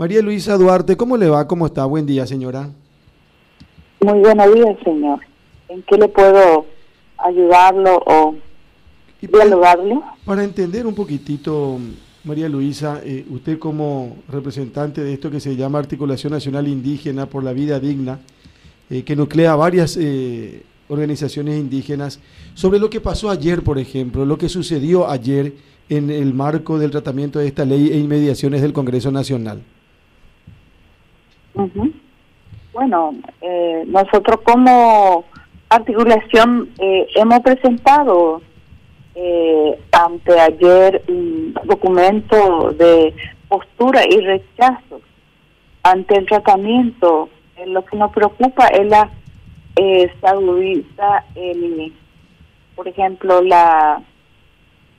María Luisa Duarte, ¿cómo le va? ¿Cómo está? Buen día, señora. Muy buenos días, señor. ¿En qué le puedo ayudarlo o dialogarlo? Para entender un poquitito, María Luisa, eh, usted como representante de esto que se llama Articulación Nacional Indígena por la Vida Digna, eh, que nuclea varias eh, organizaciones indígenas, sobre lo que pasó ayer, por ejemplo, lo que sucedió ayer en el marco del tratamiento de esta ley e inmediaciones del Congreso Nacional. Bueno, nosotros como articulación hemos presentado eh, ayer un documento de postura y rechazo ante el tratamiento. Eh, lo que nos preocupa es la eh, el, por ejemplo, la,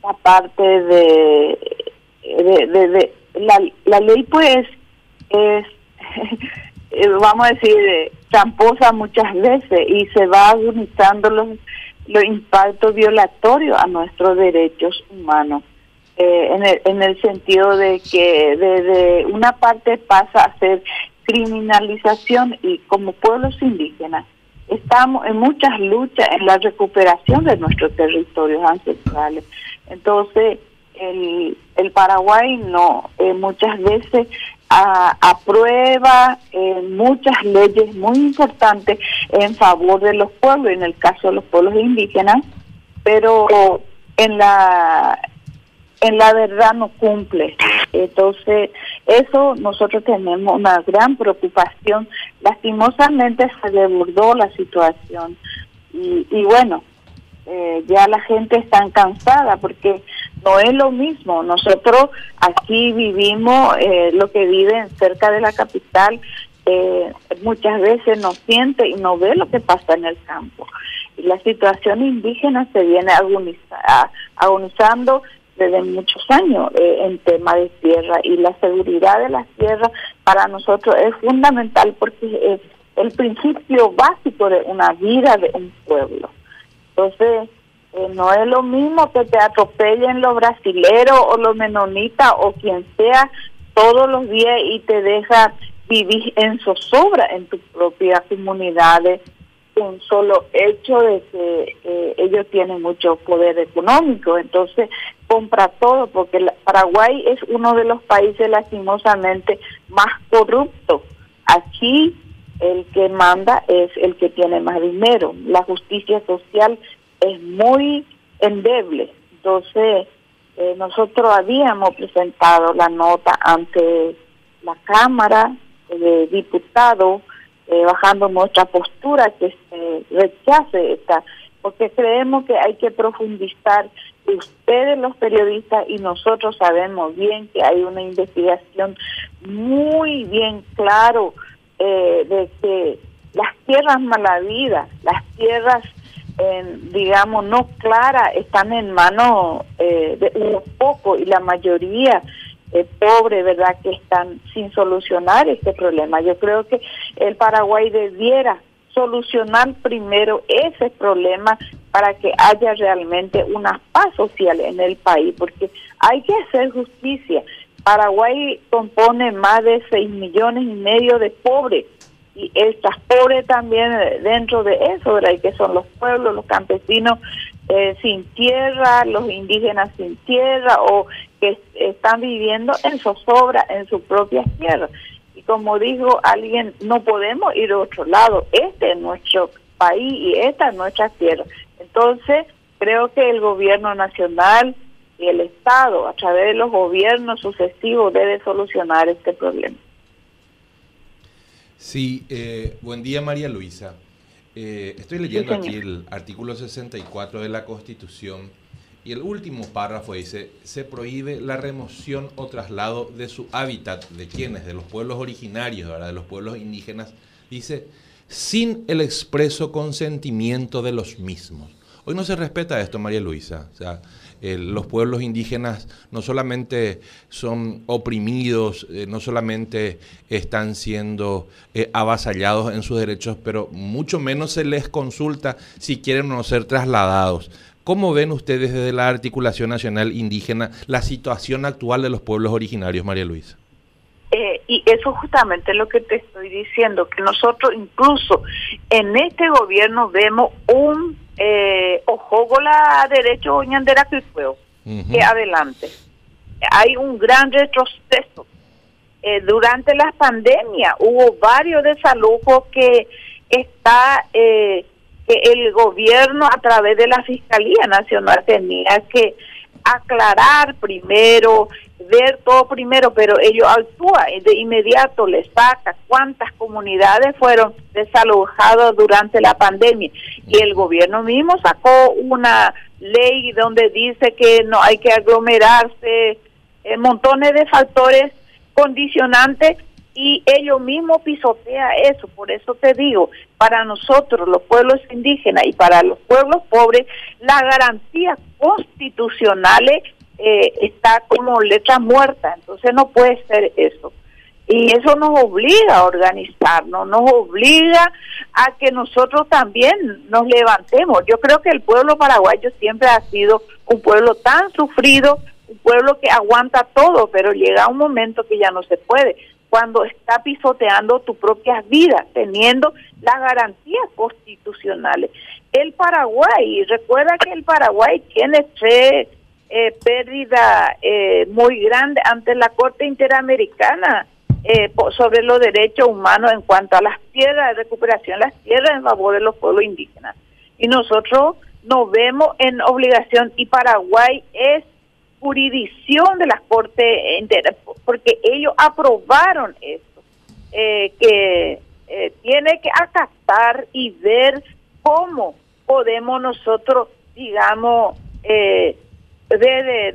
la parte de, de, la, la ley pues es, vamos a decir, tramposa muchas veces y se va agonizando los los impactos violatorios a nuestros derechos humanos. Eh, en, el, en el sentido de que desde una parte pasa a ser criminalización y como pueblos indígenas estamos en muchas luchas en la recuperación de nuestros territorios ancestrales. Entonces, el, el Paraguay no, eh, muchas veces aprueba eh, muchas leyes muy importantes en favor de los pueblos, en el caso de los pueblos indígenas, pero en la en la verdad no cumple. Entonces, eso nosotros tenemos una gran preocupación. Lastimosamente se desbordó la situación. Y, y bueno, eh, ya la gente está cansada porque no es lo mismo. Nosotros aquí vivimos eh, lo que viven cerca de la capital, eh, muchas veces no siente y no ve lo que pasa en el campo. Y la situación indígena se viene agonizando desde muchos años en tema de tierra y la seguridad de las tierras para nosotros es fundamental porque es el principio básico de una vida de un pueblo. Entonces, eh, no es lo mismo que te atropellen los brasileros o los menonitas o quien sea todos los días y te deja vivir en zozobra en tus propias comunidades un solo hecho de que eh, ellos tienen mucho poder económico, entonces compra todo, porque Paraguay es uno de los países lastimosamente más corruptos. Aquí el que manda es el que tiene más dinero. La justicia social es muy endeble. Entonces, eh, nosotros habíamos presentado la nota ante la Cámara de Diputados, eh, bajando nuestra postura que se rechace esta, porque creemos que hay que profundizar. Ustedes los periodistas y nosotros sabemos bien que hay una investigación muy bien claro eh, de que las tierras malavidas, las tierras digamos, no claras, están en manos eh, de unos pocos y la mayoría eh, pobre, ¿verdad?, que están sin solucionar este problema. Yo creo que el Paraguay debiera solucionar primero ese problema para que haya realmente una paz social en el país, porque hay que hacer justicia. Paraguay compone más de 6 millones y medio de pobres y estas pobres también dentro de eso, ¿verdad? Y que son los pueblos, los campesinos eh, sin tierra, los indígenas sin tierra o que están viviendo en zozobra en sus propias tierras. Y como dijo alguien, no podemos ir a otro lado, este es nuestro país y esta es nuestra tierra. Entonces, creo que el gobierno nacional y el Estado, a través de los gobiernos sucesivos, debe solucionar este problema. Sí, eh, buen día María Luisa. Eh, estoy leyendo aquí el artículo 64 de la Constitución y el último párrafo dice, se prohíbe la remoción o traslado de su hábitat, de quienes, de los pueblos originarios, de los pueblos indígenas, dice, sin el expreso consentimiento de los mismos. Hoy no se respeta esto, María Luisa. O sea, los pueblos indígenas no solamente son oprimidos, eh, no solamente están siendo eh, avasallados en sus derechos, pero mucho menos se les consulta si quieren o no ser trasladados. ¿Cómo ven ustedes desde la Articulación Nacional Indígena la situación actual de los pueblos originarios, María Luisa? Eh, y eso justamente es lo que te estoy diciendo, que nosotros incluso en este gobierno vemos un eh, la derecho ñandera que que adelante. Hay un gran retroceso. Eh, durante la pandemia hubo varios desalujos que está eh, que el gobierno a través de la Fiscalía Nacional tenía que aclarar primero, ver todo primero, pero ellos actúan de inmediato, les saca cuántas comunidades fueron desalojadas durante la pandemia. Y el gobierno mismo sacó una ley donde dice que no hay que aglomerarse, eh, montones de factores condicionantes y ellos mismos pisotea eso. Por eso te digo, para nosotros, los pueblos indígenas y para los pueblos pobres, la garantía constitucionales eh, está como letra muerta, entonces no puede ser eso. Y eso nos obliga a organizarnos, nos obliga a que nosotros también nos levantemos. Yo creo que el pueblo paraguayo siempre ha sido un pueblo tan sufrido, un pueblo que aguanta todo, pero llega un momento que ya no se puede, cuando está pisoteando tu propia vida, teniendo las garantías constitucionales. El Paraguay, recuerda que el Paraguay tiene tres eh, pérdida eh, muy grande ante la Corte Interamericana eh, sobre los derechos humanos en cuanto a las tierras de recuperación, las tierras en favor de los pueblos indígenas. Y nosotros nos vemos en obligación y Paraguay es jurisdicción de las Cortes porque ellos aprobaron esto, eh, que tiene que acatar y ver cómo podemos nosotros, digamos, eh, de,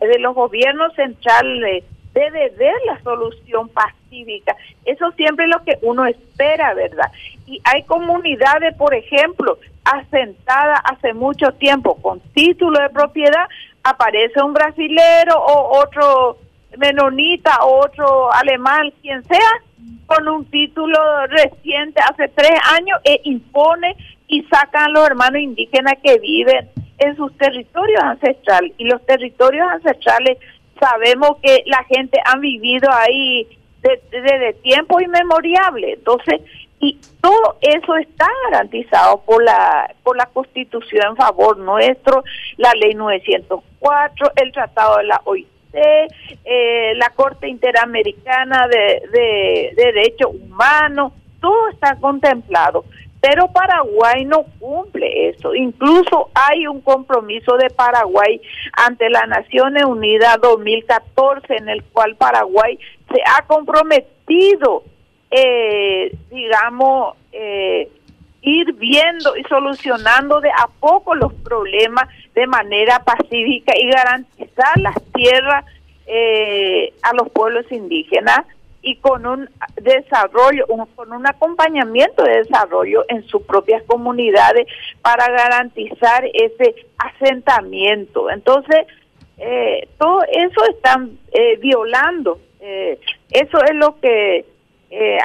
de, los gobiernos centrales debe ver la solución pacífica. Eso siempre es lo que uno espera, ¿verdad? Y hay comunidades, por ejemplo, asentadas hace mucho tiempo con título de propiedad, aparece un brasilero o otro menonita o otro alemán, quien sea, con un título reciente hace tres años e impone y sacan a los hermanos indígenas que viven en sus territorios ancestrales. Y los territorios ancestrales sabemos que la gente ha vivido ahí desde tiempo inmemoriable. Entonces, y todo eso está garantizado por la por la Constitución en favor nuestro, la Ley 904, el Tratado de la OIT, eh, la Corte Interamericana de, de, de Derechos Humanos, todo está contemplado. Pero Paraguay no cumple eso. Incluso hay un compromiso de Paraguay ante las Naciones Unidas 2014 en el cual Paraguay se ha comprometido, eh, digamos, eh, ir viendo y solucionando de a poco los problemas de manera pacífica y garantizar las tierras eh, a los pueblos indígenas y con un desarrollo, con un acompañamiento de desarrollo en sus propias comunidades para garantizar ese asentamiento. Entonces, eh, todo eso están eh, violando. Eh, eso es lo que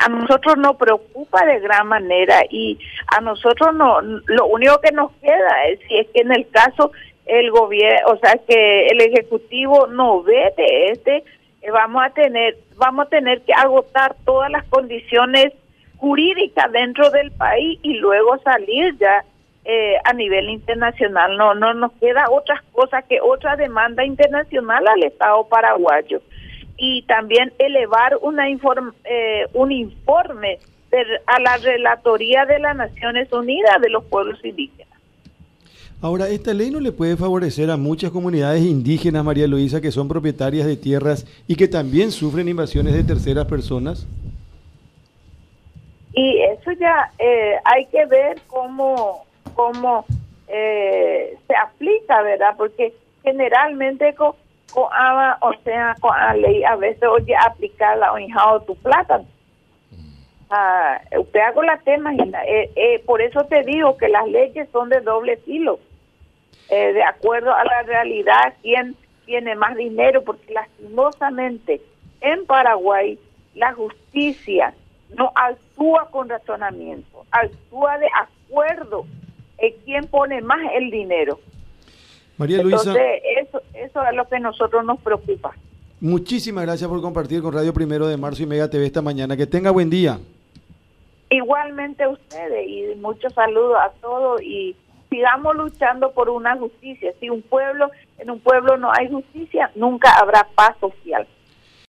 a nosotros nos preocupa de gran manera y a nosotros no, lo único que nos queda es si es que en el caso el gobierno, o sea, que el ejecutivo no ve de este eh, vamos a tener vamos a tener que agotar todas las condiciones jurídicas dentro del país y luego salir ya eh, a nivel internacional. No, no nos queda otras cosas que otra demanda internacional al Estado paraguayo y también elevar una eh, un informe a la relatoría de las Naciones Unidas de los pueblos indígenas. Ahora, esta ley no le puede favorecer a muchas comunidades indígenas, María Luisa, que son propietarias de tierras y que también sufren invasiones de terceras personas. Y eso ya eh, hay que ver cómo, cómo eh, se aplica, ¿verdad? Porque generalmente con, o sea, con la ley a veces oye aplicarla o tu plata. Ah, usted hago la tema, eh, eh, por eso te digo que las leyes son de doble filo. Eh, de acuerdo a la realidad quién tiene más dinero, porque lastimosamente en Paraguay la justicia no actúa con razonamiento, actúa de acuerdo en quién pone más el dinero. María Luisa. Entonces, eso, eso es lo que a nosotros nos preocupa. Muchísimas gracias por compartir con Radio Primero de Marzo y Mega TV esta mañana. Que tenga buen día. Igualmente ustedes y muchos saludos a todos y sigamos luchando por una justicia. Si un pueblo, en un pueblo no hay justicia, nunca habrá paz social.